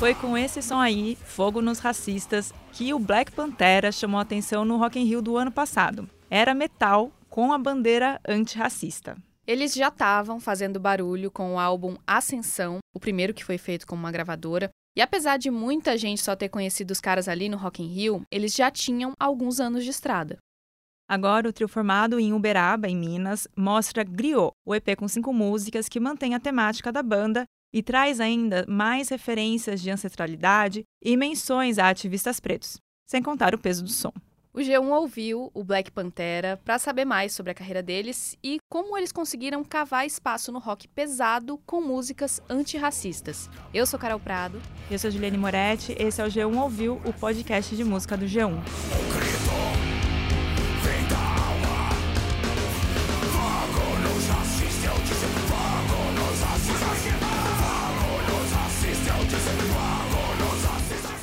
Foi com esse som aí, Fogo nos Racistas, que o Black Pantera chamou atenção no Rock in Rio do ano passado. Era metal com a bandeira antirracista. Eles já estavam fazendo barulho com o álbum Ascensão, o primeiro que foi feito com uma gravadora, e apesar de muita gente só ter conhecido os caras ali no Rock in Rio, eles já tinham alguns anos de estrada. Agora, o trio formado em Uberaba, em Minas, mostra Griot, o EP com cinco músicas que mantém a temática da banda e traz ainda mais referências de ancestralidade e menções a ativistas pretos, sem contar o peso do som. O G1 ouviu o Black Pantera para saber mais sobre a carreira deles e como eles conseguiram cavar espaço no rock pesado com músicas antirracistas. Eu sou Carol Prado. Eu sou Juliane Moretti. Esse é o G1 Ouviu, o podcast de música do G1.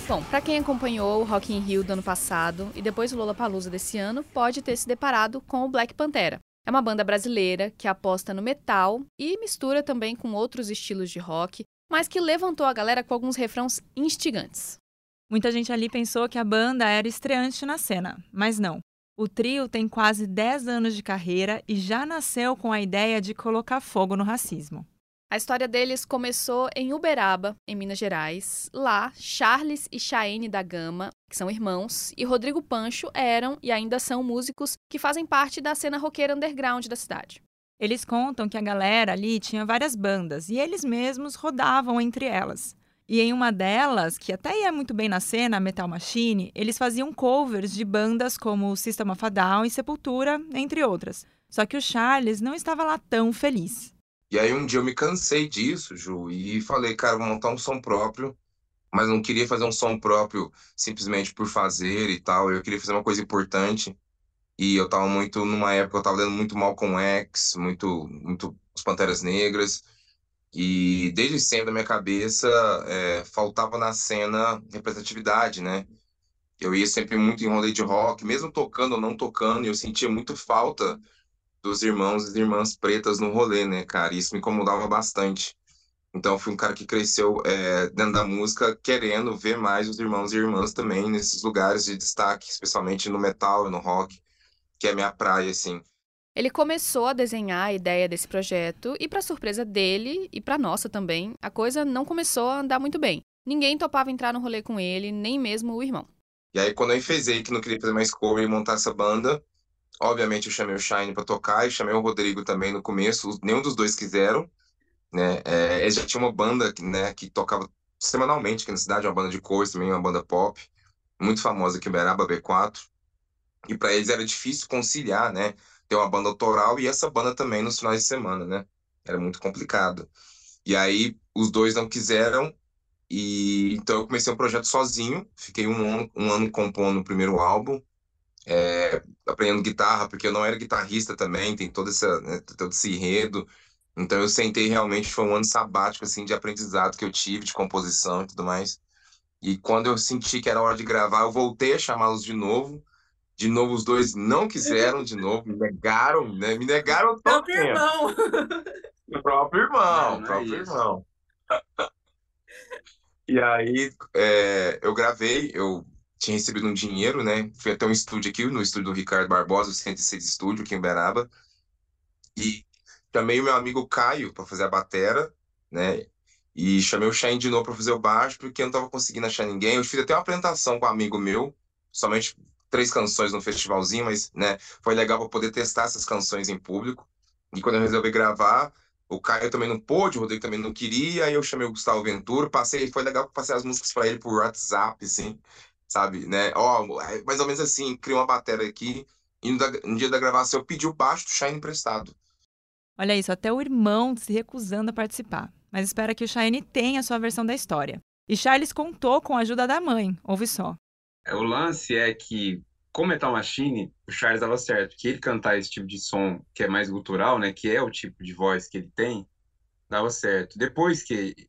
Bom, para quem acompanhou o Rock in Rio do ano passado e depois o Lollapalooza desse ano, pode ter se deparado com o Black Pantera. É uma banda brasileira que aposta no metal e mistura também com outros estilos de rock, mas que levantou a galera com alguns refrãos instigantes. Muita gente ali pensou que a banda era estreante na cena, mas não. O trio tem quase 10 anos de carreira e já nasceu com a ideia de colocar fogo no racismo. A história deles começou em Uberaba, em Minas Gerais. Lá, Charles e Chaene da Gama, que são irmãos, e Rodrigo Pancho eram e ainda são músicos que fazem parte da cena roqueira underground da cidade. Eles contam que a galera ali tinha várias bandas e eles mesmos rodavam entre elas. E em uma delas, que até ia muito bem na cena, Metal Machine, eles faziam covers de bandas como System of a Down e Sepultura, entre outras. Só que o Charles não estava lá tão feliz. E aí um dia eu me cansei disso, Ju, e falei, cara, vou montar um som próprio, mas não queria fazer um som próprio simplesmente por fazer e tal. Eu queria fazer uma coisa importante. E eu tava muito, numa época, eu tava lendo muito Malcolm X, muito, muito Os Panteras Negras. E desde sempre na minha cabeça é, faltava na cena representatividade, né? Eu ia sempre muito em rolê de rock, mesmo tocando ou não tocando, eu sentia muito falta dos irmãos e irmãs pretas no rolê, né, cara? Isso me incomodava bastante. Então, eu fui um cara que cresceu é, dentro da música, querendo ver mais os irmãos e irmãs também nesses lugares de destaque, especialmente no metal e no rock, que é minha praia, assim. Ele começou a desenhar a ideia desse projeto e, para surpresa dele e para nossa também, a coisa não começou a andar muito bem. Ninguém topava entrar no rolê com ele, nem mesmo o irmão. E aí, quando eu enfezei que não queria fazer mais cover e montar essa banda, Obviamente eu chamei o Shine para tocar e chamei o Rodrigo também no começo. Nenhum dos dois quiseram, né? É, eles já tinha uma banda, né, que tocava semanalmente aqui na cidade, uma banda de cores também, uma banda pop, muito famosa aqui em Beraba, B4. E para eles era difícil conciliar, né? Ter uma banda autoral e essa banda também nos finais de semana, né? Era muito complicado. E aí os dois não quiseram e então eu comecei um projeto sozinho. Fiquei um ano, um ano compondo o primeiro álbum é, aprendendo guitarra, porque eu não era guitarrista também, tem todo, essa, né, todo esse enredo. Então eu sentei realmente, foi um ano sabático, assim, de aprendizado que eu tive, de composição e tudo mais. E quando eu senti que era hora de gravar, eu voltei a chamá-los de novo. De novo, os dois não quiseram de novo, me negaram, né? Me negaram todo próprio irmão. Meu próprio irmão, não, não próprio é irmão. e aí, é, eu gravei, eu tinha recebido um dinheiro, né? Fui até um estúdio aqui, no estúdio do Ricardo Barbosa, o 106 Estúdio, aqui em Beraba. E chamei o meu amigo Caio para fazer a batera, né? E chamei o Shine de novo para fazer o baixo, porque eu não estava conseguindo achar ninguém. Eu fiz até uma apresentação com um amigo meu, somente três canções no festivalzinho, mas, né, foi legal para poder testar essas canções em público. E quando eu resolvi gravar, o Caio também não pôde, o Rodrigo também não queria, aí eu chamei o Gustavo Ventura, passei, foi legal passei as músicas para ele por WhatsApp, assim sabe, né? Ó, é mais ou menos assim, cria uma bateria aqui, e no, dia da gravação eu pedi o baixo do Shine emprestado. Olha isso, até o irmão se recusando a participar. Mas espera que o Shine tenha a sua versão da história. E Charles contou com a ajuda da mãe, ouve só. É, o lance é que, como Metal Machine, o Charles dava certo, que ele cantar esse tipo de som que é mais gutural, né, que é o tipo de voz que ele tem, dava certo. Depois que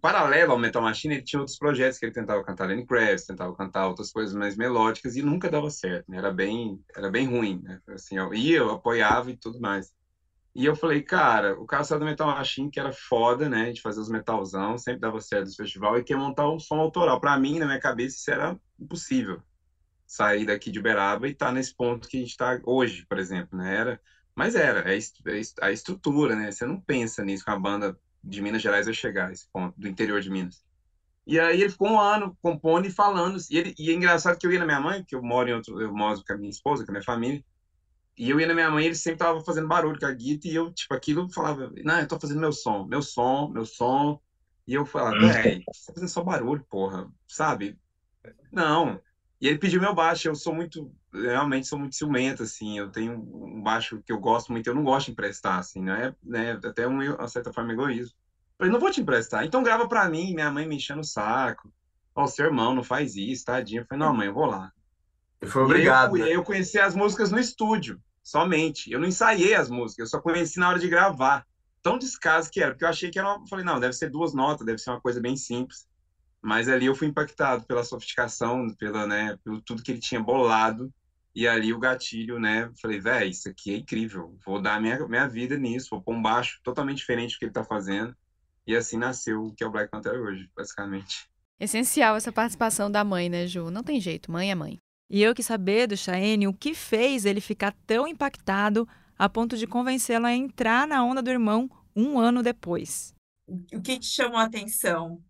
paralelo ao Metal Machine, ele tinha outros projetos que ele tentava cantar Lenny Kravitz, tentava cantar outras coisas mais melódicas e nunca dava certo, né? Era bem, era bem ruim, né? Assim, eu ia, eu apoiava e tudo mais. E eu falei, cara, o cara saiu do Metal Machine, que era foda, né? De fazer os metalzão, sempre dava certo no festival, e quer montar um som autoral. Para mim, na minha cabeça, isso era impossível. Sair daqui de Uberaba e estar tá nesse ponto que a gente está hoje, por exemplo, né? Era, mas era, é, é a estrutura, né? Você não pensa nisso com a banda de Minas Gerais vai chegar, esse ponto, do interior de Minas. E aí ele ficou um ano compondo e falando. E, ele, e é engraçado que eu ia na minha mãe, que eu moro em outro, eu moro com a minha esposa, com a minha família, e eu ia na minha mãe, ele sempre tava fazendo barulho com a guitarra, e eu, tipo, aquilo falava, não, eu tô fazendo meu som, meu som, meu som. E eu falava, uhum. velho, você tá fazendo só barulho, porra, sabe? Não. E ele pediu meu baixo, eu sou muito, realmente sou muito ciumento, assim, eu tenho um baixo que eu gosto muito, eu não gosto de emprestar, assim, não é, né, até um, uma certa forma, egoísmo. Eu falei, não vou te emprestar, então grava pra mim, minha mãe me enchendo o saco, ó, oh, seu irmão não faz isso, tadinho. Eu falei, não, mãe, eu vou lá. Eu fui obrigado. E aí eu, né? eu conheci as músicas no estúdio somente. Eu não ensaiei as músicas, eu só conheci na hora de gravar. Tão descaso que era, porque eu achei que era uma... Falei, não, deve ser duas notas, deve ser uma coisa bem simples. Mas ali eu fui impactado pela sofisticação, pela, né, pelo tudo que ele tinha bolado. E ali o gatilho, né? Falei, velho, isso aqui é incrível. Vou dar minha, minha vida nisso, vou pôr um baixo totalmente diferente do que ele tá fazendo. E assim nasceu o que é o Black Panther hoje, basicamente. Essencial essa participação da mãe, né, Ju? Não tem jeito, mãe é mãe. E eu quis saber do Chaene o que fez ele ficar tão impactado a ponto de convencê-lo a entrar na onda do irmão um ano depois. O que te chamou a atenção?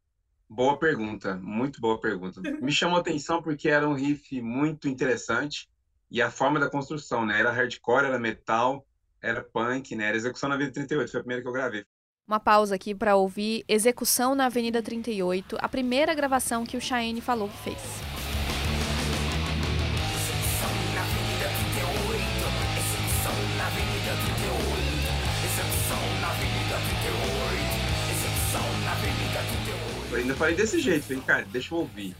Boa pergunta, muito boa pergunta. Me chamou a atenção porque era um riff muito interessante e a forma da construção, né? Era hardcore, era metal, era punk, né? Era Execução na Avenida 38, foi a primeira que eu gravei. Uma pausa aqui para ouvir Execução na Avenida 38, a primeira gravação que o Cheyenne falou que fez. Eu ainda falei desse jeito, falei, cara, deixa eu ouvir.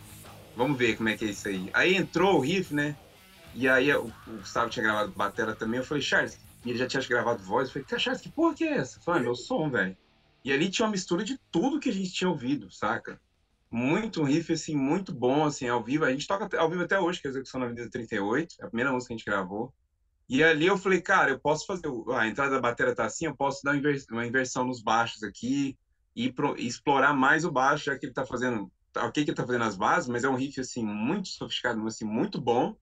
Vamos ver como é que é isso aí. Aí entrou o riff, né? E aí o, Gustavo tinha gravado batera também. Eu falei, Charles, e ele já tinha gravado voz. Eu falei, Charles, que porra que é essa? Eu falei, ah, meu som, velho. E ali tinha uma mistura de tudo que a gente tinha ouvido, saca? Muito riff, assim, muito bom, assim, ao vivo. A gente toca ao vivo até hoje, que é a Execução na Avenida 38, é a primeira música que a gente gravou. E ali eu falei, cara, eu posso fazer. A entrada da bateria tá assim, eu posso dar uma inversão nos baixos aqui, e, pro, e explorar mais o baixo, já que ele está fazendo, tá, ok que ele está fazendo as bases, mas é um riff, assim, muito sofisticado, assim, muito bom.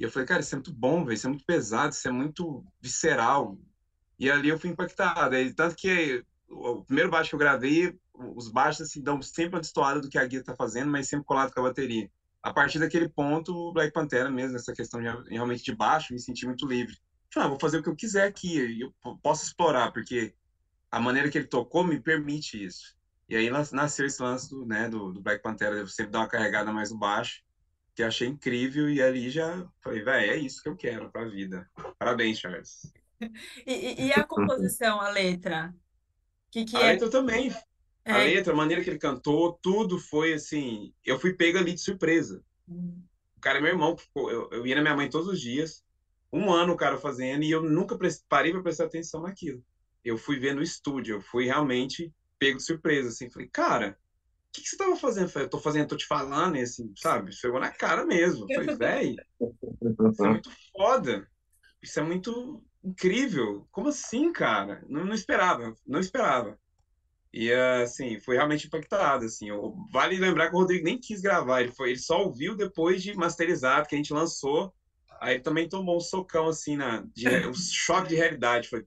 E eu falei, cara, isso é muito bom, velho, isso é muito pesado, isso é muito visceral. E ali eu fui impactado. Aí, tanto que o primeiro baixo que eu gravei, os baixos, assim, dão sempre uma destoada do que a guia está fazendo, mas sempre colado com a bateria. A partir daquele ponto, o Black Pantera mesmo, essa questão de, realmente de baixo, me senti muito livre. Falei, ah, vou fazer o que eu quiser aqui, eu posso explorar, porque a maneira que ele tocou me permite isso. E aí nasceu esse lance do, né, do, do Black Panther, eu sempre dar uma carregada mais no baixo, que achei incrível, e ali já falei, velho, é isso que eu quero pra vida. Parabéns, Charles. e, e, a composição, a letra? Que que a é? letra também. É... A letra, a maneira que ele cantou, tudo foi assim. Eu fui pego ali de surpresa. Hum. O cara é meu irmão, eu, eu ia na minha mãe todos os dias, um ano o cara fazendo, e eu nunca parei para prestar atenção naquilo eu fui ver no estúdio, eu fui realmente pego de surpresa, assim, falei, cara, que, que, você tava fazendo? Eu tô fazendo, tô te falando, e assim, sabe, chegou na cara mesmo. Eu falei, velho, isso é muito foda, isso é muito incrível, como assim, cara? Não, não esperava, não esperava. E, assim, foi realmente impactado, assim, eu, vale lembrar que o Rodrigo nem quis gravar, ele, foi, ele só ouviu depois de masterizado, que a gente lançou, aí ele também tomou um socão, assim, na, de, um choque de realidade, foi,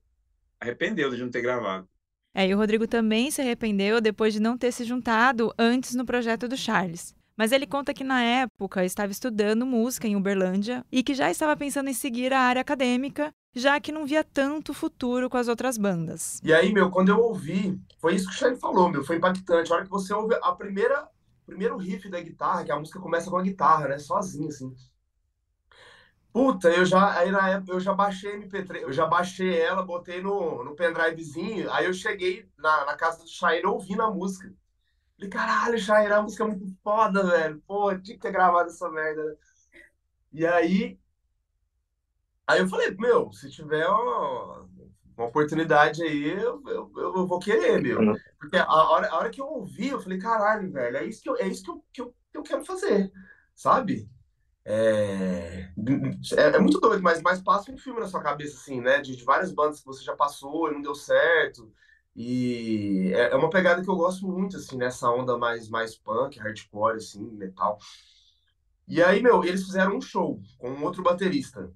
arrependeu de não ter gravado. É, e o Rodrigo também se arrependeu depois de não ter se juntado antes no projeto do Charles. Mas ele conta que na época estava estudando música em Uberlândia e que já estava pensando em seguir a área acadêmica, já que não via tanto futuro com as outras bandas. E aí, meu, quando eu ouvi, foi isso que o Charles falou, meu, foi impactante. A hora que você ouve a primeira, primeiro riff da guitarra, que a música começa com a guitarra, né, sozinha assim. Puta, eu já, aí na época eu já baixei MP3, eu já baixei ela, botei no, no pendrivezinho, aí eu cheguei na, na casa do Shair ouvindo a música. Falei, caralho, Shair, a música é muito foda, velho. Pô, tinha que ter gravado essa merda. Né? E aí, aí eu falei, meu, se tiver uma, uma oportunidade aí, eu, eu, eu, vou querer, meu. Uhum. Porque a hora, a hora que eu ouvi, eu falei, caralho, velho, é isso que eu, é isso que eu, que eu, que eu quero fazer, sabe? É, é, é muito doido, mas, mas passa um filme na sua cabeça, assim, né? De, de várias bandas que você já passou e não deu certo. E é, é uma pegada que eu gosto muito, assim, nessa onda mais, mais punk, hardcore, assim, metal. E aí, meu, eles fizeram um show com um outro baterista.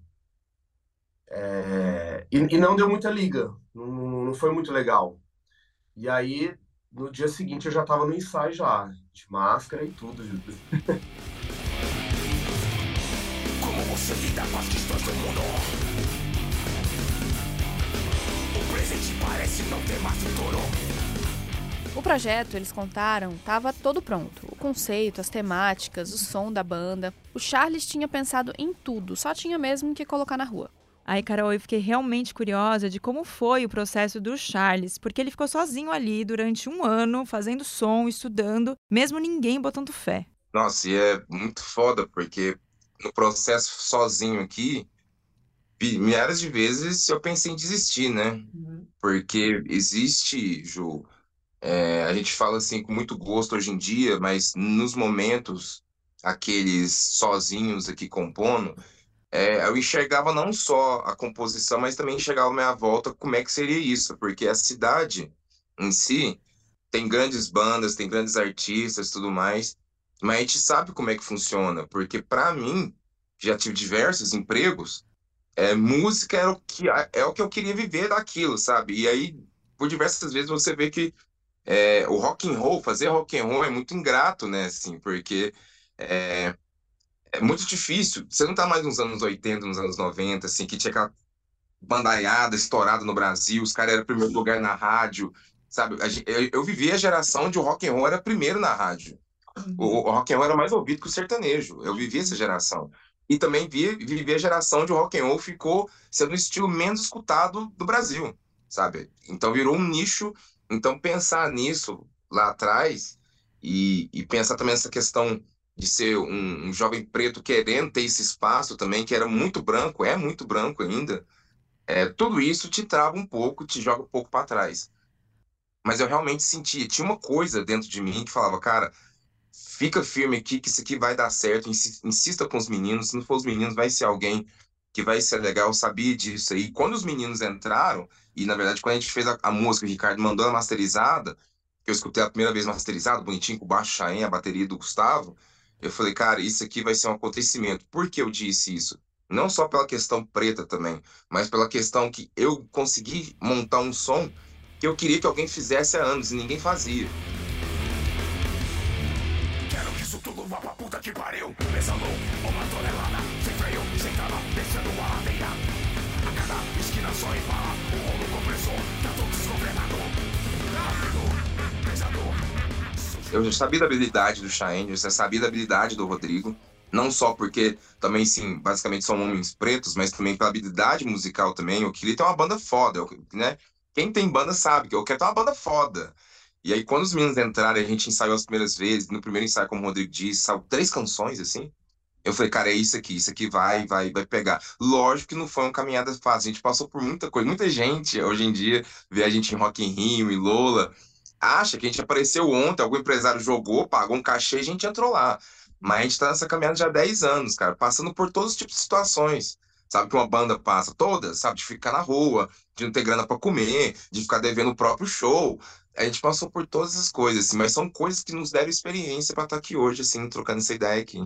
É, e, e não deu muita liga, não, não foi muito legal. E aí, no dia seguinte, eu já tava no ensaio já, de máscara e tudo. Com as questões do mundo? O presente parece não ter mais futuro. O projeto, eles contaram, estava todo pronto. O conceito, as temáticas, o som da banda. O Charles tinha pensado em tudo, só tinha mesmo que colocar na rua. Aí, Carol, eu fiquei realmente curiosa de como foi o processo do Charles, porque ele ficou sozinho ali durante um ano, fazendo som, estudando, mesmo ninguém botando fé. Nossa, e é muito foda, porque no processo sozinho aqui, milhares de vezes eu pensei em desistir, né? Uhum. Porque existe, Ju, é, a gente fala assim com muito gosto hoje em dia, mas nos momentos, aqueles sozinhos aqui compondo, é, eu enxergava não só a composição, mas também enxergava à minha volta como é que seria isso, porque a cidade em si tem grandes bandas, tem grandes artistas, tudo mais, mas a gente sabe como é que funciona, porque para mim já tive diversos empregos, é, música era o que é o que eu queria viver daquilo, sabe? E aí por diversas vezes você vê que é, o rock and roll, fazer rock and roll é muito ingrato, né? Assim, porque é, é muito difícil. Você não tá mais nos anos 80, nos anos 90, assim, que tinha aquela bandaiada estourada no Brasil, os caras eram primeiro lugar na rádio, sabe? Eu, eu vivi a geração o rock and roll era primeiro na rádio. O, o rock and roll era mais ouvido que o sertanejo. Eu vivi essa geração. E também vi, vivi a geração o rock and roll ficou sendo o estilo menos escutado do Brasil, sabe? Então virou um nicho. Então pensar nisso lá atrás e, e pensar também nessa questão de ser um, um, jovem preto querendo ter esse espaço também, que era muito branco, é muito branco ainda, é, tudo isso te trava um pouco, te joga um pouco para trás. Mas eu realmente sentia, tinha uma coisa dentro de mim que falava, cara, fica firme aqui que isso aqui vai dar certo, insista com os meninos, se não for os meninos, vai ser alguém que vai ser legal, eu sabia disso aí. Quando os meninos entraram, e na verdade quando a gente fez a, a música, o Ricardo mandou ela masterizada, que eu escutei a primeira vez masterizado, bonitinho, com o baixo Chain, a bateria do Gustavo, eu falei, cara, isso aqui vai ser um acontecimento. Por que eu disse isso? Não só pela questão preta também, mas pela questão que eu consegui montar um som que eu queria que alguém fizesse há anos e ninguém fazia. Que pariu. Pesando uma tonelada, sem freio, sem trava, a ladeira. A cada esquina só o rolo compressor, tá desgovernado. Rápido, pesado, eu já sabia da habilidade do Cheyenne, eu já sabia da habilidade do Rodrigo, não só porque também, sim, basicamente são homens pretos, mas também pela habilidade musical também. Eu queria ter uma banda foda, né? Quem tem banda sabe que eu quero ter uma banda foda. E aí, quando os meninos entraram, a gente ensaiou as primeiras vezes. No primeiro ensaio, como o Rodrigo disse, saiu três canções, assim. Eu falei, cara, é isso aqui, isso aqui vai, vai, vai pegar. Lógico que não foi uma caminhada fácil. A gente passou por muita coisa. Muita gente, hoje em dia, vê a gente em Rock in Rio, em Lola, acha que a gente apareceu ontem, algum empresário jogou, pagou um cachê e a gente entrou lá. Mas a gente está nessa caminhada já há 10 anos, cara, passando por todos os tipos de situações. Sabe que uma banda passa todas, sabe? De ficar na rua, de não ter grana para comer, de ficar devendo o próprio show. A gente passou por todas essas coisas, assim, mas são coisas que nos deram experiência para estar tá aqui hoje, assim, trocando essa ideia aqui.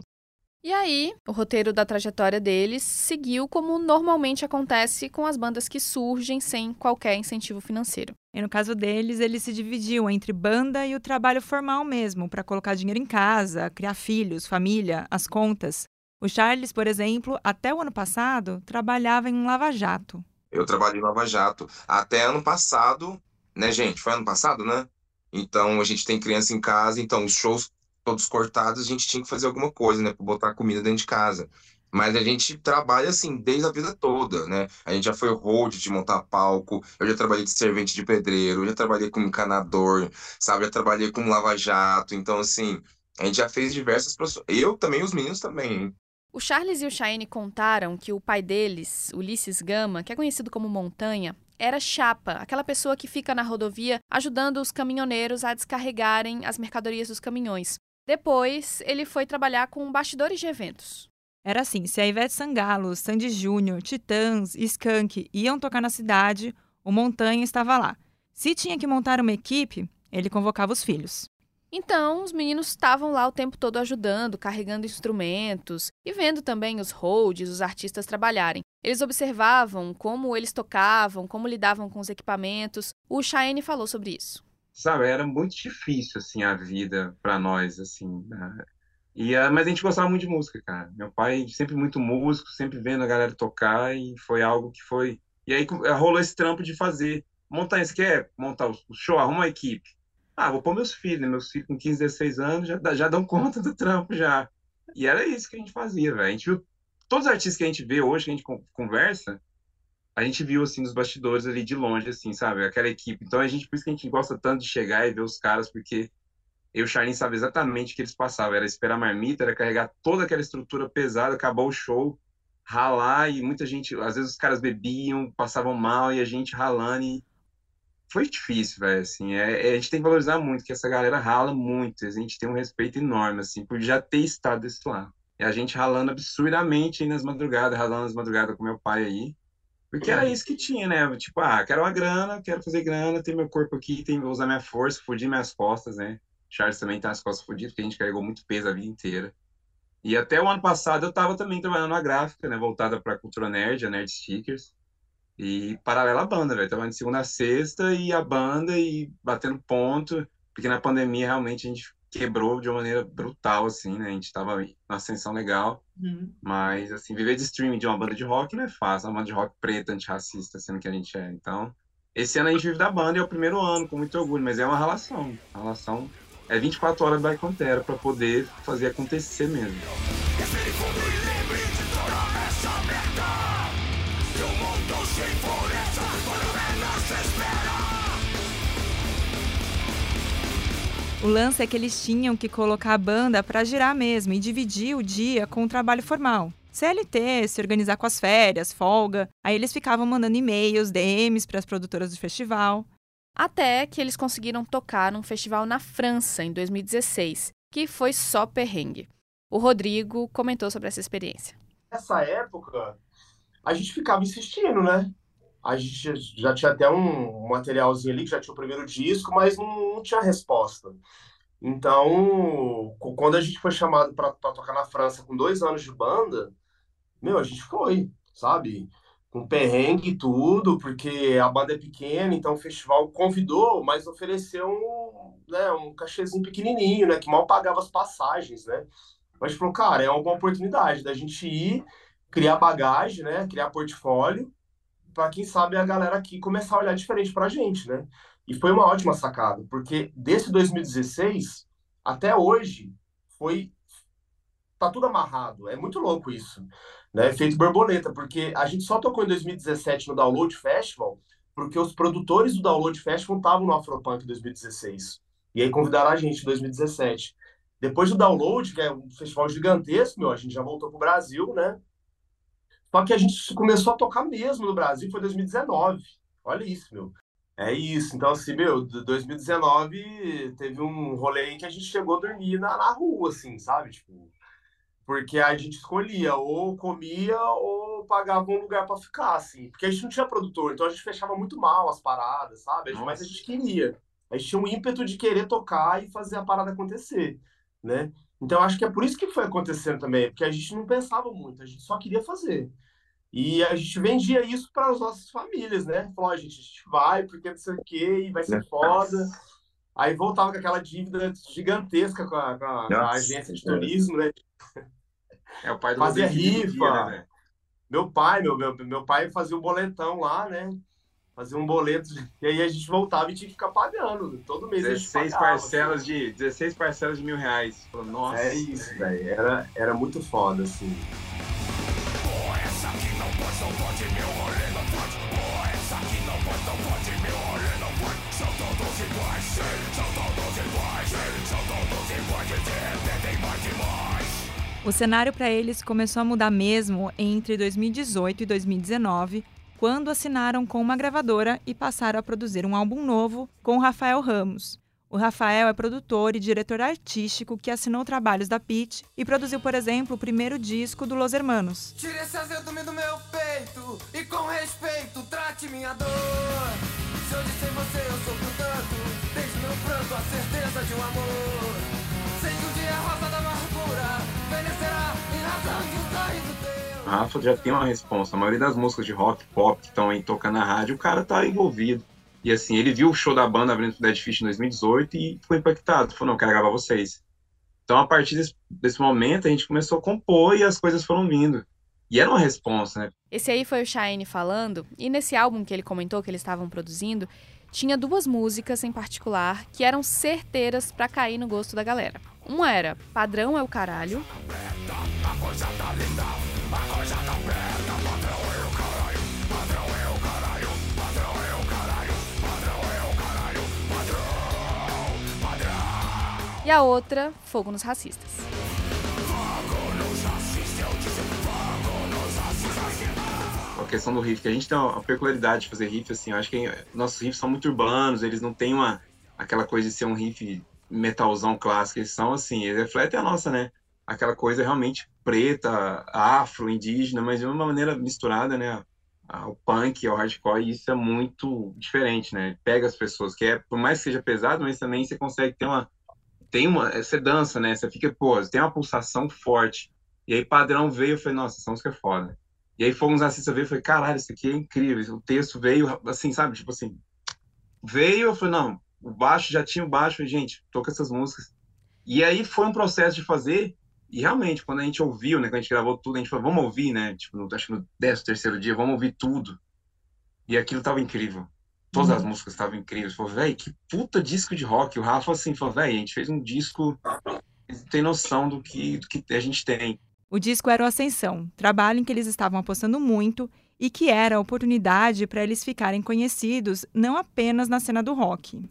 E aí, o roteiro da trajetória deles seguiu como normalmente acontece com as bandas que surgem sem qualquer incentivo financeiro. E no caso deles, eles se dividiam entre banda e o trabalho formal mesmo, para colocar dinheiro em casa, criar filhos, família, as contas. O Charles, por exemplo, até o ano passado, trabalhava em um lava-jato. Eu trabalhei em lava-jato. Até ano passado, né, gente? Foi ano passado, né? Então a gente tem criança em casa, então os shows todos cortados, a gente tinha que fazer alguma coisa, né, para botar comida dentro de casa. Mas a gente trabalha assim desde a vida toda, né? A gente já foi road de montar palco, eu já trabalhei de servente de pedreiro, eu já trabalhei como encanador, sabe? Já trabalhei como lava-jato. Então, assim, a gente já fez diversas pessoas. Eu também, os meninos também? O Charles e o Cheyenne contaram que o pai deles, Ulisses Gama, que é conhecido como Montanha, era chapa, aquela pessoa que fica na rodovia ajudando os caminhoneiros a descarregarem as mercadorias dos caminhões. Depois, ele foi trabalhar com bastidores de eventos. Era assim, se a Ivete Sangalo, Sandy Júnior, Titãs, Skank iam tocar na cidade, o Montanha estava lá. Se tinha que montar uma equipe, ele convocava os filhos. Então, os meninos estavam lá o tempo todo ajudando, carregando instrumentos e vendo também os holds, os artistas trabalharem. Eles observavam como eles tocavam, como lidavam com os equipamentos. O Cheyenne falou sobre isso. Sabe, era muito difícil, assim, a vida para nós, assim, né? E, uh, mas a gente gostava muito de música, cara. Meu pai sempre muito músico, sempre vendo a galera tocar e foi algo que foi... E aí rolou esse trampo de fazer. Montar, você quer montar o show? Arruma uma equipe ah, vou pôr meus filhos, né? Meus filhos com 15, 16 anos já, já dão conta do trampo já. E era isso que a gente fazia, velho. A gente viu todos os artistas que a gente vê hoje, que a gente conversa, a gente viu assim nos bastidores ali de longe, assim, sabe? Aquela equipe. Então a gente, por isso que a gente gosta tanto de chegar e ver os caras, porque eu e o Charlene sabe exatamente o que eles passavam. Era esperar marmita, era carregar toda aquela estrutura pesada, acabou o show, ralar, e muita gente, às vezes os caras bebiam, passavam mal, e a gente ralando, e foi difícil, velho, assim, é, é, a gente tem que valorizar muito, que essa galera rala muito, a gente tem um respeito enorme, assim, por já ter estado desse lado. E a gente ralando absurdamente aí nas madrugadas, ralando nas madrugadas com meu pai aí, porque era isso que tinha, né, tipo, ah, quero uma grana, quero fazer grana, ter meu corpo aqui, tem, usar minha força, fudir minhas costas, né, Charles também tá as costas fodidas, porque a gente carregou muito peso a vida inteira. E até o ano passado eu tava também trabalhando na gráfica, né, voltada pra cultura nerd, a Nerd Stickers, e paralela à banda, velho. Tava de segunda a sexta e a banda e batendo ponto, porque na pandemia realmente a gente quebrou de uma maneira brutal, assim, né? A gente tava na ascensão legal, uhum. mas, assim, viver de streaming de uma banda de rock não é fácil, uma banda de rock preta, antirracista, sendo que a gente é. Então, esse ano a gente vive da banda, é o primeiro ano, com muito orgulho, mas é uma relação. A relação é 24 horas da Contera para poder fazer acontecer mesmo. O lance é que eles tinham que colocar a banda para girar mesmo e dividir o dia com o trabalho formal. CLT, se organizar com as férias, folga. Aí eles ficavam mandando e-mails, DMs para as produtoras do festival. Até que eles conseguiram tocar num festival na França em 2016, que foi só perrengue. O Rodrigo comentou sobre essa experiência. Nessa época, a gente ficava insistindo, né? A gente já tinha até um materialzinho ali, que já tinha o primeiro disco, mas não, não tinha resposta. Então, quando a gente foi chamado para tocar na França com dois anos de banda, meu, a gente foi, sabe? Com perrengue e tudo, porque a banda é pequena, então o festival convidou, mas ofereceu um, né, um cachezinho pequenininho, né? Que mal pagava as passagens, né? Mas falou, cara, é uma oportunidade da gente ir, criar bagagem, né? Criar portfólio para quem sabe a galera aqui começar a olhar diferente para a gente, né? E foi uma ótima sacada, porque desse 2016 até hoje foi tá tudo amarrado. É muito louco isso, né? Feito borboleta, porque a gente só tocou em 2017 no Download Festival, porque os produtores do Download Festival estavam no Afropunk em 2016. E aí convidaram a gente em 2017. Depois do Download, que é um festival gigantesco, meu, a gente já voltou pro Brasil, né? Só que a gente começou a tocar mesmo no Brasil, foi 2019. Olha isso, meu. É isso. Então, assim, meu, 2019 teve um rolê aí que a gente chegou a dormir na, na rua, assim, sabe? Tipo, porque a gente escolhia, ou comia, ou pagava um lugar para ficar, assim. Porque a gente não tinha produtor, então a gente fechava muito mal as paradas, sabe? Mas a gente queria. A gente tinha um ímpeto de querer tocar e fazer a parada acontecer, né? Então, acho que é por isso que foi acontecendo também, porque a gente não pensava muito, a gente só queria fazer. E a gente vendia isso para as nossas famílias, né? Falou, a gente, a gente vai, porque não sei o quê, e vai ser foda. Aí voltava com aquela dívida gigantesca com a, com a, com a agência de turismo, né? É o pai do Fazia rifa. né? Meu pai, meu, meu, meu pai fazia um boletão lá, né? Fazia um boleto, e aí a gente voltava e tinha que ficar pagando. Todo mês 16 a gente pagava, parcelas assim. de 16 parcelas de mil reais. Nossa. É isso, velho. Era, era muito foda, assim. O cenário para eles começou a mudar mesmo entre 2018 e 2019, quando assinaram com uma gravadora e passaram a produzir um álbum novo com Rafael Ramos. O Rafael é produtor e diretor artístico que assinou trabalhos da Pitty e produziu, por exemplo, o primeiro disco do Los Hermanos. Tire esse azedume do meu peito e com respeito trate minha dor. Se hoje sem você eu sofro tanto, desde meu pranto a certeza de um amor. Rafa já tem uma resposta. A maioria das músicas de rock, pop que estão aí tocando na rádio, o cara tá envolvido. E assim, ele viu o show da banda abrindo o Dead Fish em 2018 e ficou impactado. Falou, não, quero gravar vocês. Então, a partir desse, desse momento, a gente começou a compor e as coisas foram vindo. E era uma resposta, né? Esse aí foi o Shine falando, e nesse álbum que ele comentou que eles estavam produzindo, tinha duas músicas em particular que eram certeiras pra cair no gosto da galera. Uma era Padrão é o Caralho, e a outra Fogo nos Racistas. a questão do riff, que a gente tem uma peculiaridade de fazer riff, assim, eu acho que nossos riffs são muito urbanos, eles não têm uma, aquela coisa de ser um riff metalzão clássico, eles são assim, eles refletem a nossa, né, aquela coisa realmente preta, afro, indígena, mas de uma maneira misturada, né, ao punk, ao hardcore, e isso é muito diferente, né, pega as pessoas, que é, por mais que seja pesado, mas também você consegue ter uma, tem uma, você dança, né, você fica, pô, tem uma pulsação forte, e aí padrão veio, eu falei, nossa, essa música é foda. E aí fomos assistir ver, falei, caralho, isso aqui é incrível. O texto veio, assim, sabe, tipo assim, veio, eu falei, não, o baixo já tinha o baixo, falei, gente, toca essas músicas. E aí foi um processo de fazer, e realmente, quando a gente ouviu, né, quando a gente gravou tudo, a gente falou, vamos ouvir, né, tipo, no, acho que no décimo terceiro dia, vamos ouvir tudo. E aquilo tava incrível. Todas as músicas estavam incríveis. Falei, velho, que puta disco de rock. O Rafa, assim, falou, velho, a gente fez um disco, tem noção do que, do que a gente tem. O disco era o Ascensão, trabalho em que eles estavam apostando muito e que era a oportunidade para eles ficarem conhecidos não apenas na cena do rock.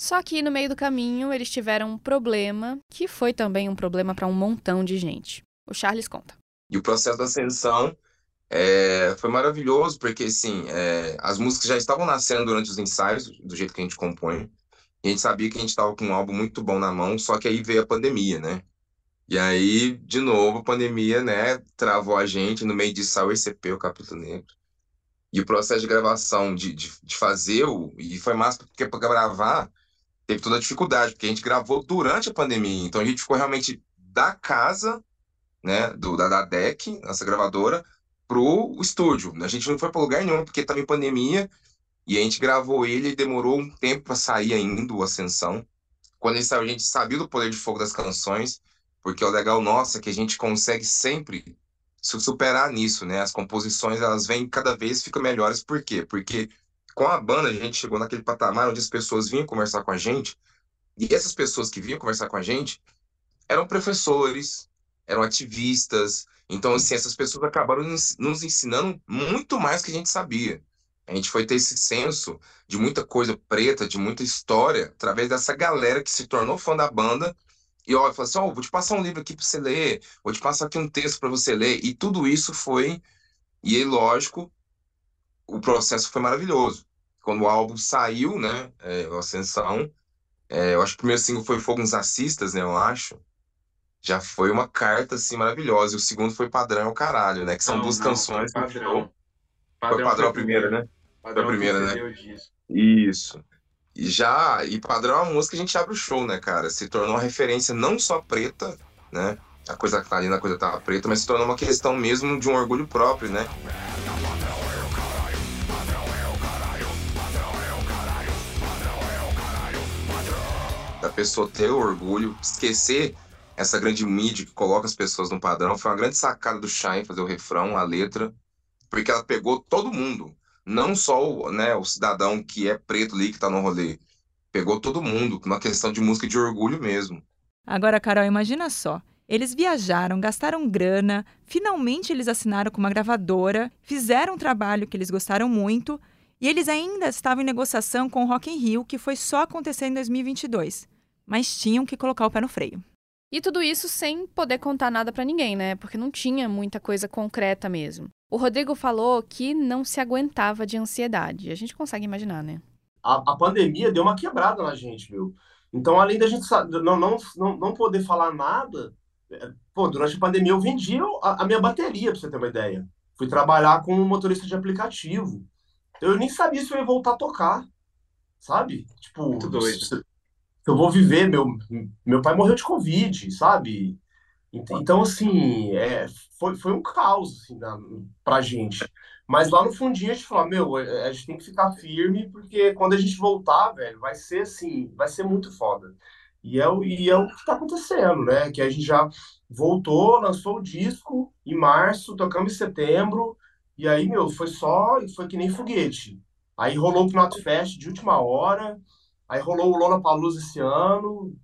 Só que no meio do caminho eles tiveram um problema, que foi também um problema para um montão de gente. O Charles conta. E o processo da ascensão é, foi maravilhoso, porque assim, é, as músicas já estavam nascendo durante os ensaios, do jeito que a gente compõe. E a gente sabia que a gente estava com um álbum muito bom na mão, só que aí veio a pandemia, né? E aí, de novo, a pandemia, né, travou a gente, no meio disso saiu o ECP, o Capítulo Negro. E o processo de gravação, de, de, de fazer, o, e foi massa porque para gravar teve toda a dificuldade, porque a gente gravou durante a pandemia, então a gente ficou realmente da casa, né, do, da, da DEC, nossa gravadora, pro estúdio. A gente não foi para lugar nenhum, porque estava em pandemia, e a gente gravou ele e demorou um tempo para sair ainda, o Ascensão. Quando ele saiu, a gente sabia do poder de fogo das canções, porque o legal nosso é que a gente consegue sempre se superar nisso, né? As composições, elas vêm cada vez ficam melhores, por quê? Porque com a banda a gente chegou naquele patamar onde as pessoas vinham conversar com a gente, e essas pessoas que vinham conversar com a gente eram professores, eram ativistas, então, assim, essas pessoas acabaram nos, ensinando muito mais que a gente sabia. A gente foi ter esse senso de muita coisa preta, de muita história, através dessa galera que se tornou fã da banda e olha, falou assim: Ó, vou te passar um livro aqui para você ler, vou te passar aqui um texto para você ler. E tudo isso foi. E lógico, o processo foi maravilhoso. Quando o álbum saiu, né, é, Ascensão, é, eu acho que o primeiro single foi Fogo nos Assistas, né, eu acho. Já foi uma carta, assim, maravilhosa. E o segundo foi Padrão é o Caralho, né, que são Não, duas não, canções. foi que Padrão. Foi Padrão a primeira, né? Padrão Foi a primeira, né? Isso. E já, e padrão é uma música que a gente abre o show, né, cara? Se tornou uma referência não só preta, né? A coisa que tá ali na coisa tava preta, mas se tornou uma questão mesmo de um orgulho próprio, né? Da pessoa ter orgulho, esquecer essa grande mídia que coloca as pessoas no padrão. Foi uma grande sacada do Shine fazer o refrão, a letra, porque ela pegou todo mundo não só o, né, o cidadão que é preto ali que tá no rolê. Pegou todo mundo, uma questão de música de orgulho mesmo. Agora, Carol, imagina só. Eles viajaram, gastaram grana, finalmente eles assinaram com uma gravadora, fizeram um trabalho que eles gostaram muito e eles ainda estavam em negociação com o Rock in Rio, que foi só acontecer em 2022. Mas tinham que colocar o pé no freio. E tudo isso sem poder contar nada pra ninguém, né? Porque não tinha muita coisa concreta mesmo. O Rodrigo falou que não se aguentava de ansiedade. A gente consegue imaginar, né? A, a pandemia deu uma quebrada na gente, viu? Então, além da gente não, não, não, não poder falar nada, é, pô, durante a pandemia eu vendi a, a minha bateria, para você ter uma ideia. Fui trabalhar como motorista de aplicativo. Eu nem sabia se eu ia voltar a tocar, sabe? Tipo, Muito doido. se eu vou viver, meu, meu pai morreu de Covid, sabe? Então, assim, é, foi, foi um caos, assim, na, pra gente. Mas lá no fundinho a gente falou, meu, é, a gente tem que ficar firme, porque quando a gente voltar, velho, vai ser assim, vai ser muito foda. E é, o- e é o que tá acontecendo, né? Que a gente já voltou, lançou o disco em março, tocamos em setembro, e aí, meu, foi só, foi que nem foguete. Aí rolou o Knot Fest de última hora, aí rolou o Lollapalooza esse ano,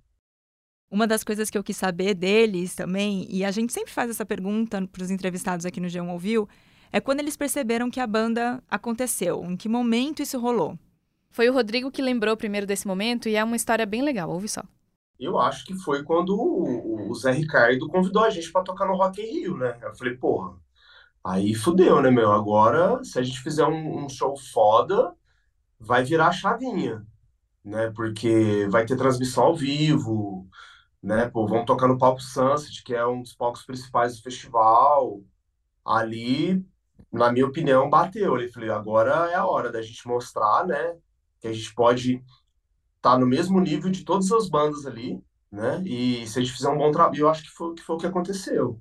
Uma das coisas que eu quis saber deles também, e a gente sempre faz essa pergunta para os entrevistados aqui no G1 Ouviu, é quando eles perceberam que a banda aconteceu, em que momento isso rolou. Foi o Rodrigo que lembrou primeiro desse momento e é uma história bem legal, ouve só. Eu acho que foi quando o, o Zé Ricardo convidou a gente pra tocar no Rock in Rio, né? Eu falei, porra, aí fudeu, né, meu? Agora, se a gente fizer um, um show foda, vai virar a chavinha, né? Porque vai ter transmissão ao vivo, né? Pô, vamos tocar no palco Sunset, que é um dos palcos principais do festival. Ali, na minha opinião, bateu. Eu falei, agora é a hora da gente mostrar, né? Que a gente pode tá no mesmo nível de todas as bandas ali, né? E se a gente fizer um bom trabalho, eu acho que foi, que foi o que aconteceu.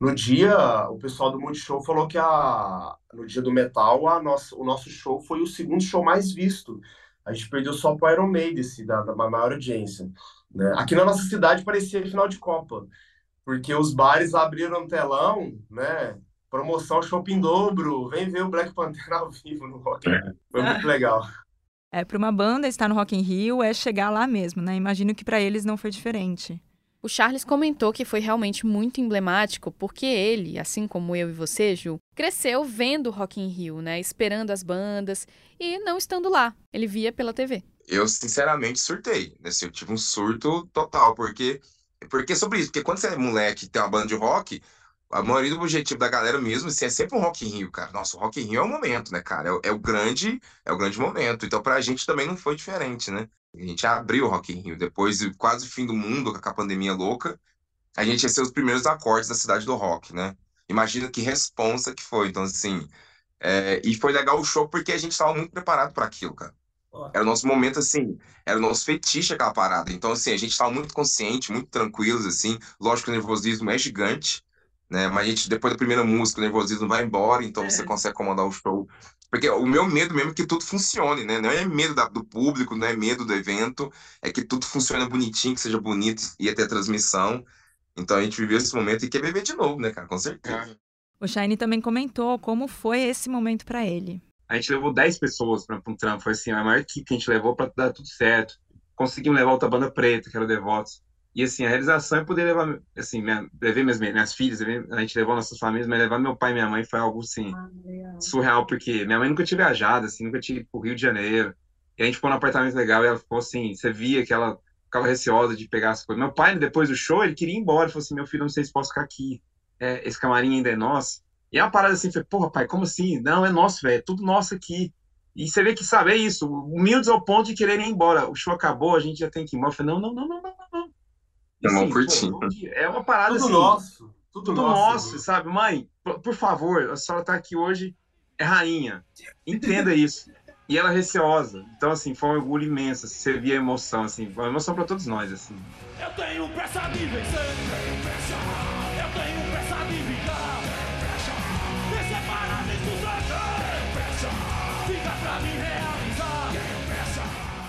No dia, o pessoal do Multishow falou que a, no dia do metal, a nossa, o nosso show foi o segundo show mais visto. A gente perdeu só para Iron Maiden, esse, da, da maior audiência. Né? Aqui na nossa cidade parecia final de Copa, porque os bares abriram um telão, né? Promoção shopping dobro, vem ver o Black Panther ao vivo no Rock. Foi muito legal. É, para uma banda estar no Rock in Rio é chegar lá mesmo, né? Imagino que para eles não foi diferente. O Charles comentou que foi realmente muito emblemático porque ele, assim como eu e você, Ju, cresceu vendo Rock in Rio, né? Esperando as bandas e não estando lá. Ele via pela TV. Eu, sinceramente, surtei. Assim, eu tive um surto total, porque, porque sobre isso, porque quando você é moleque e tem uma banda de rock, a maioria do objetivo da galera mesmo, assim, é sempre um Rock in Rio, cara. Nossa, o Rock in Rio é o momento, né, cara? É, o- é o grande, é o grande momento. Então, pra gente também não foi diferente, né? A gente abriu o Rock in Rio. Depois de quase o fim do mundo, com a pandemia louca, a gente ia ser os primeiros acordes da cidade do rock, né? Imagina que responsa que foi. Então, assim, é, e foi legal o show porque a gente estava muito preparado para aquilo, cara. Era o nosso momento, assim, era o nosso fetiche aquela parada. Então, assim, a gente estava muito consciente, muito tranquilos, assim. Lógico que o nervosismo é gigante, né? Mas a gente, depois da primeira música, o nervosismo vai embora, então você consegue comandar o show. Porque o meu medo mesmo é que tudo funcione, né? Não é medo da- do público, não é medo do evento, é que tudo funcione bonitinho, que seja bonito e até transmissão. Então a gente viveu esse momento e quer beber de novo, né, cara? Com certeza. O Shine também comentou como foi esse momento para ele. A gente levou 10 pessoas para um trampo, foi assim, a maior equipe que a gente levou para dar tudo certo. Conseguimos levar outra banda preta, que era o Devotos. E assim, a realização é poder levar, assim, minha, levei minhas, minhas filhas, a gente levou nossas famílias, mas levar meu pai e minha mãe foi algo, assim, Ah, surreal, porque minha mãe nunca tinha viajado, assim, nunca tinha ido pro Rio de Janeiro. E a gente ficou num apartamento legal e ela ficou assim, você via que ela ficava receosa de pegar as coisas. Meu pai, depois do show, ele queria ir embora, ele falou assim, meu filho, não sei se posso ficar aqui, É, esse camarim ainda é nosso. E é uma parada assim, falei, porra, pai, como assim? Não, é nosso, velho, é tudo nosso aqui. E você vê que, sabe, é isso, humildes ao ponto de querer ir embora. O show acabou, a gente já tem que ir embora. Eu falei, não, não, não, não, não, E, Vamos assim, pô, é uma parada Tudo assim, nosso, tudo tudo nosso. nosso, sabe? Mãe, por, favor, a senhora tá aqui hoje, é rainha. Entenda isso. E ela é receosa. Então, assim, foi um orgulho imenso. assim, Você via a emoção, assim, foi uma emoção para todos nós, assim. Eu tenho pressa de vencer. Eu tenho pressa de vingar. É parabéns do Fica pra me realizar.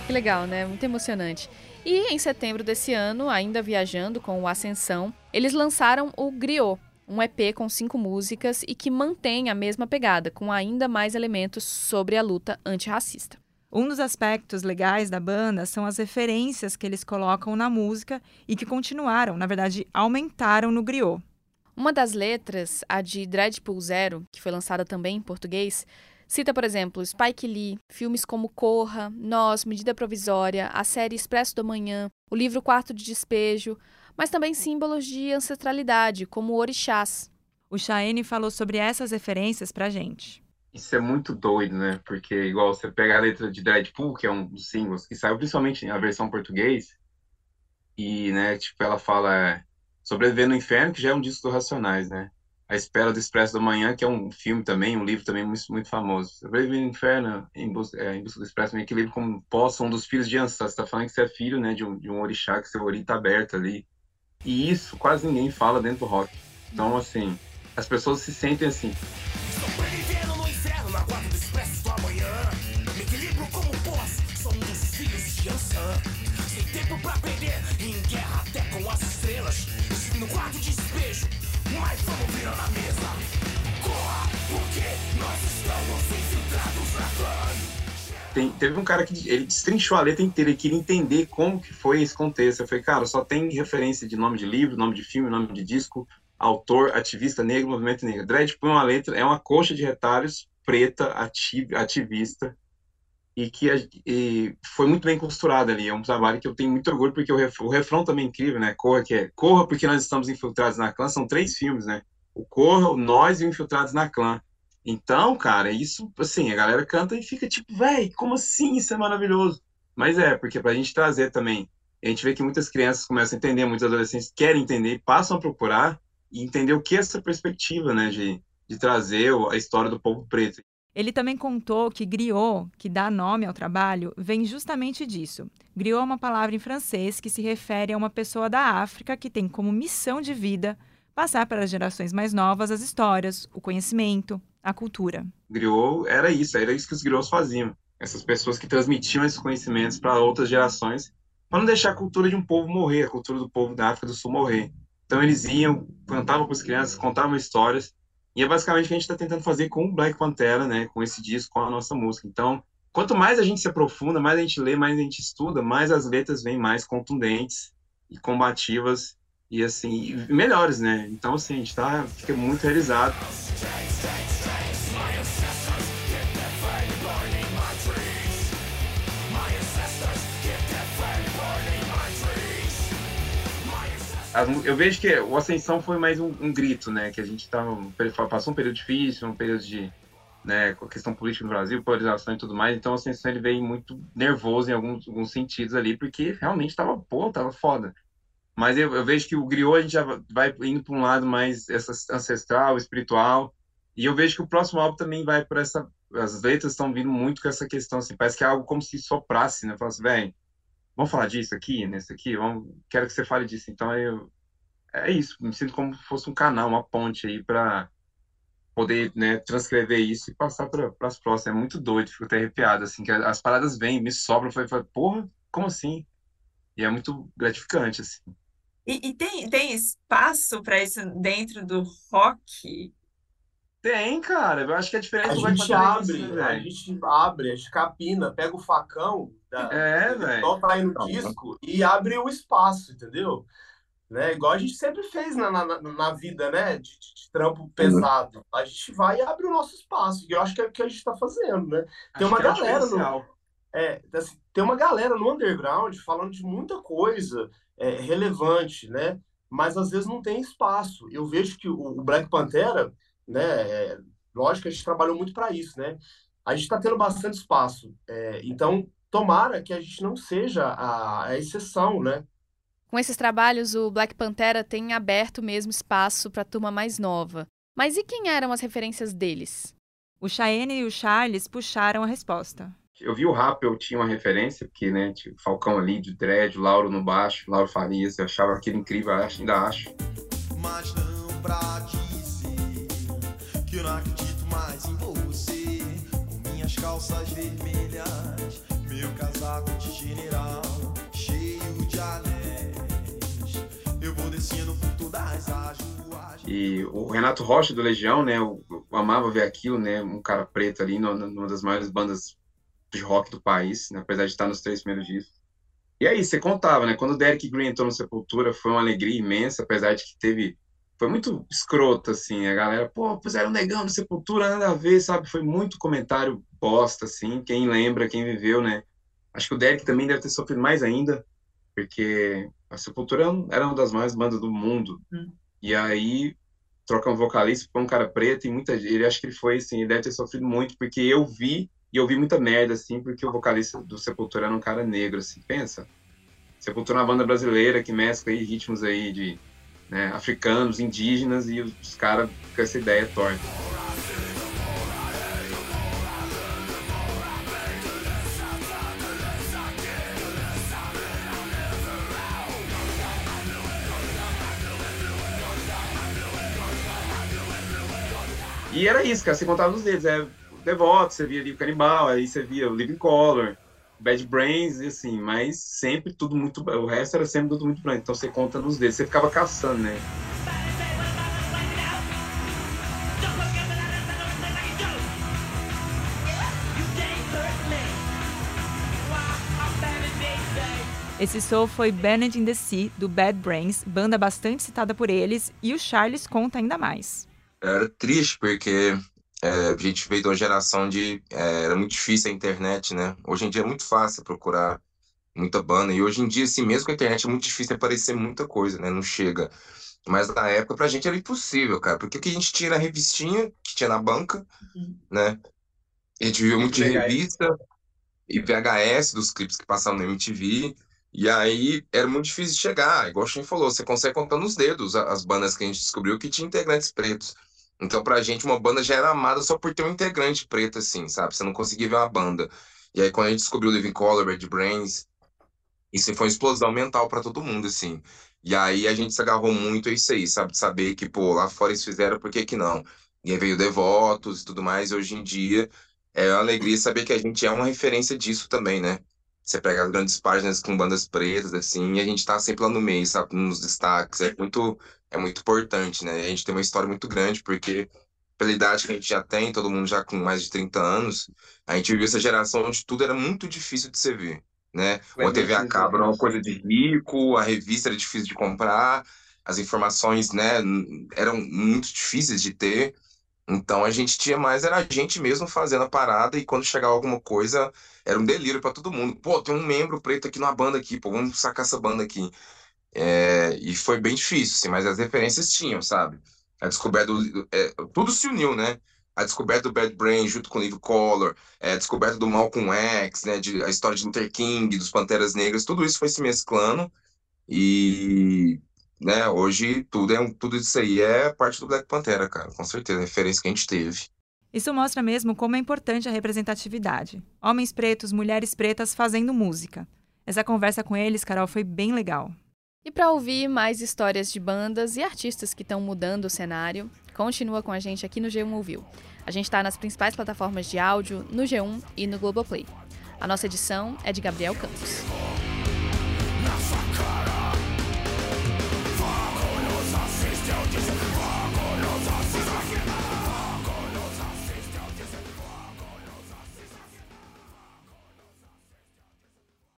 Que legal, né? Muito emocionante. E em setembro desse ano, ainda viajando com o Ascensão, eles lançaram o Griot, um EP com cinco músicas e que mantém a mesma pegada, com ainda mais elementos sobre a luta antirracista. Um dos aspectos legais da banda são as referências que eles colocam na música e que continuaram, na verdade, aumentaram no griot. Uma das letras, a de Dreadpool Zero, que foi lançada também em português, cita, por exemplo, Spike Lee, filmes como Corra, Nós, Medida Provisória, a série Expresso do Amanhã, o livro Quarto de Despejo, mas também símbolos de ancestralidade, como orixás. O Chaene falou sobre essas referências pra gente. Isso é muito doido, né? Porque, igual você pega a letra de Deadpool, que é um dos singles que saiu principalmente na versão português, E, né, tipo, ela fala é, Sobreviver no Inferno, que já é um disco do Racionais, né? A Espera do Expresso da Manhã, que é um filme também, um livro também muito, muito famoso. Sobreviver no Inferno, em busca, é, em busca do Expresso, meio que livro como posso, um dos filhos de Ansá. Você tá falando que você é filho, né, de um, de um orixá, que seu ori tá aberto ali. E isso quase ninguém fala dentro do rock. Então, assim, as pessoas se sentem assim. Sobrevivendo no inferno na guarda do expresso do amanhã. Me equilibro como boss, sou um dos filhos de Ansan. Sem tempo pra perder, em guerra até com as estrelas. No quarto de despejo, mas vamos virar na mesa. Corra, porque nós estamos infiltrados na clã. Tem, teve um cara que ele destrinchou a letra inteira, ele queria entender como que foi esse contexto. Eu falei, cara, só tem referência de nome de livro, nome de filme, nome de disco, autor, ativista negro, movimento negro. Dredd põe uma letra, é uma coxa de retalhos preta, ati- ativista, e que e foi muito bem costurada ali. É um trabalho que eu tenho muito orgulho, porque o, ref, o refrão também é incrível, né? Corra, que é Corra porque nós estamos infiltrados na clã. São três filmes, né? O Corra, o Nós e o Infiltrados na clã. Então, cara, isso, assim, a galera canta e fica tipo, véi, como assim? Isso é maravilhoso. Mas é, porque pra gente trazer também, a gente vê que muitas crianças começam a entender, muitos adolescentes querem entender, passam a procurar e entender o que é essa perspectiva, né, de, de trazer a história do povo preto. Ele também contou que griot, que dá nome ao trabalho, vem justamente disso. Griot é uma palavra em francês que se refere a uma pessoa da África que tem como missão de vida passar para as gerações mais novas as histórias, o conhecimento, a cultura. Griot era isso, era isso que os griots faziam. Essas pessoas que transmitiam esses conhecimentos para outras gerações, para não deixar a cultura de um povo morrer, a cultura do povo da África do Sul morrer. Então eles iam, cantavam para as crianças, contavam histórias, e é basicamente o que a gente está tentando fazer com o Black Pantera, né, com esse disco, com a nossa música. Então, quanto mais a gente se aprofunda, mais a gente lê, mais a gente estuda, mais as letras vêm mais contundentes e combativas e assim, e melhores, né? Então, assim, a gente tá, fica muito realizado. As eu vejo que o Ascensão foi mais um, um grito, né? Que a gente tava, passou um período difícil, um período de né, questão política no Brasil, polarização e tudo mais. Então, a Ascensão ele veio muito nervoso em alguns, alguns sentidos ali, porque realmente tava, pô, tava foda. Mas eu, eu vejo que o griot a gente já vai indo para um lado mais ancestral, espiritual. E eu vejo que o próximo álbum também vai por essa. As letras estão vindo muito com essa questão, assim, parece que é algo como se soprasse, né? Falasse, velho, vamos falar disso aqui, nesse aqui, vamos, quero que você fale disso. Então eu, é isso, me sinto como se fosse um canal, uma ponte aí para poder, né, transcrever isso e passar para as próximas. É muito doido, fico até arrepiado, assim, que as paradas vêm, me sobram, foi, foi, porra, como assim? E é muito gratificante, assim. E, e tem, tem espaço para isso dentro do rock? Tem, cara, eu acho que a diferença A gente é abre, isso, né, a gente abre, a gente capina, pega o facão, da, É, o velho. pessoal tá aí no disco e abre o espaço, entendeu? Né? Igual a gente sempre fez na, na, na vida, né? De, de- de trampo pesado. A gente vai e abre o nosso espaço. E eu acho que é o que a gente tá fazendo, né? Tem Acho uma é galera no, diferencial. é, assim, tem uma galera no underground falando de muita coisa é, relevante, né? Mas às vezes não tem espaço. Eu vejo que o, o Black Pantera, né? é, lógico que a gente trabalhou muito para isso, né? A gente está tendo bastante espaço. É, então, tomara que a gente não seja a, a exceção, né? Com esses trabalhos, o Black Pantera tem aberto mesmo espaço para a turma mais nova. Mas e quem eram as referências deles? O Cheyenne e o Charles puxaram a resposta. Eu vi o rap, eu tinha uma referência, porque, né, tinha o Falcão ali, de dread, o Lauro no baixo, Lauro Farias, eu achava aquilo incrível, eu acho- ainda acho. mas não pra dizer que eu não acredito mais em você. Com minhas calças vermelhas, casaco de general, cheio de anéis. Eu vou descendo por todas as ruas. E o Renato Rocha, do Legião, né, eu, amava ver aquilo, né, um cara preto ali, numa das maiores bandas de rock do país, né, apesar de estar nos três primeiros discos. E aí, você contava, né, quando o Derek Green entrou no Sepultura, foi uma alegria imensa, apesar de que teve, foi muito escroto, assim, a galera, pô, puseram um negão no Sepultura, nada a ver, sabe, foi muito comentário bosta, assim, quem lembra, quem viveu, né, acho que o Derek também deve ter sofrido mais ainda, porque a Sepultura era uma das maiores bandas do mundo, Hum. e aí troca um vocalista para um cara preto e muita ele acho que ele foi assim, ele deve ter sofrido muito porque eu vi e eu vi muita merda assim, porque o vocalista do Sepultura era um cara negro assim, pensa. Sepultura é uma banda brasileira que mescla aí ritmos aí de né, africanos, indígenas e os, os caras com essa ideia torta. E era isso, cara. Você contava nos dedos. É Devoto, você via ali o Canibal, aí você via o Living Color, Bad Brains, e assim, mas sempre tudo muito. O resto era sempre tudo muito branco. Então você conta nos dedos, você ficava caçando, né? Esse show foi Bennett in the Sea, do Bad Brains, banda bastante citada por eles, e o Charles conta ainda mais. Era triste porque é, a gente veio de uma geração de. É, era muito difícil a internet, né? Hoje em dia é muito fácil procurar muita banda. E hoje em dia, assim, mesmo com a internet, é muito difícil aparecer muita coisa, né? Não chega. Mas na época, pra gente era impossível, cara. Porque o que a gente tinha na revistinha, que tinha na banca, Uhum. né? A gente viu muito VHS. revista e VHS dos clipes que passavam na MTV. E aí era muito difícil de chegar. Igual o Shin falou, você consegue contar nos dedos as bandas que a gente descobriu que tinha integrantes pretos. Então, pra gente, uma banda já era amada só por ter um integrante preto, assim, sabe? Você não conseguia ver uma banda. E aí, quando a gente descobriu Living Color, Bad Brains, isso foi uma explosão mental pra todo mundo, assim. E aí a gente se agarrou muito a isso aí, sabe? De saber que, pô, lá fora eles fizeram, por que que não? E aí veio Devotos e tudo mais, e hoje em dia é uma alegria saber que a gente é uma referência disso também, né? Você pega as grandes páginas com bandas pretas, assim, e a gente tá sempre lá no meio, sabe? Nos destaques. É muito, é muito importante, né? A gente tem uma história muito grande, porque pela idade que a gente já tem, todo mundo já com mais de 30 anos, a gente viveu essa geração onde tudo era muito difícil de você ver, né? Uma TV a cabo era uma coisa de rico, a revista era difícil de comprar, as informações, né, eram muito difíceis de ter. Então a gente tinha mais, era a gente mesmo fazendo a parada e quando chegava alguma coisa, era um delírio pra todo mundo. Pô, tem um membro preto aqui numa banda aqui, pô, vamos sacar essa banda aqui. É, e foi bem difícil, assim, mas as referências tinham, sabe? A descoberta do, é, tudo se uniu, né? A descoberta do Bad Brain junto com o Live Color, é, a descoberta do Malcolm X, né? De, a história de Luther King, dos Panteras Negras, tudo isso foi se mesclando e, né, hoje tudo, é, um- tudo isso aí é parte do Black Pantera, cara, com certeza, a referência que a gente teve. Isso mostra mesmo como é importante a representatividade. Homens pretos, mulheres pretas fazendo música. Essa conversa com eles, Carol, foi bem legal. E para ouvir mais histórias de bandas e artistas que estão mudando o cenário, continua com a gente aqui no G1 Ouviu. A gente está nas principais plataformas de áudio, no G1 e no Globoplay. A nossa edição é de Gabriel Campos.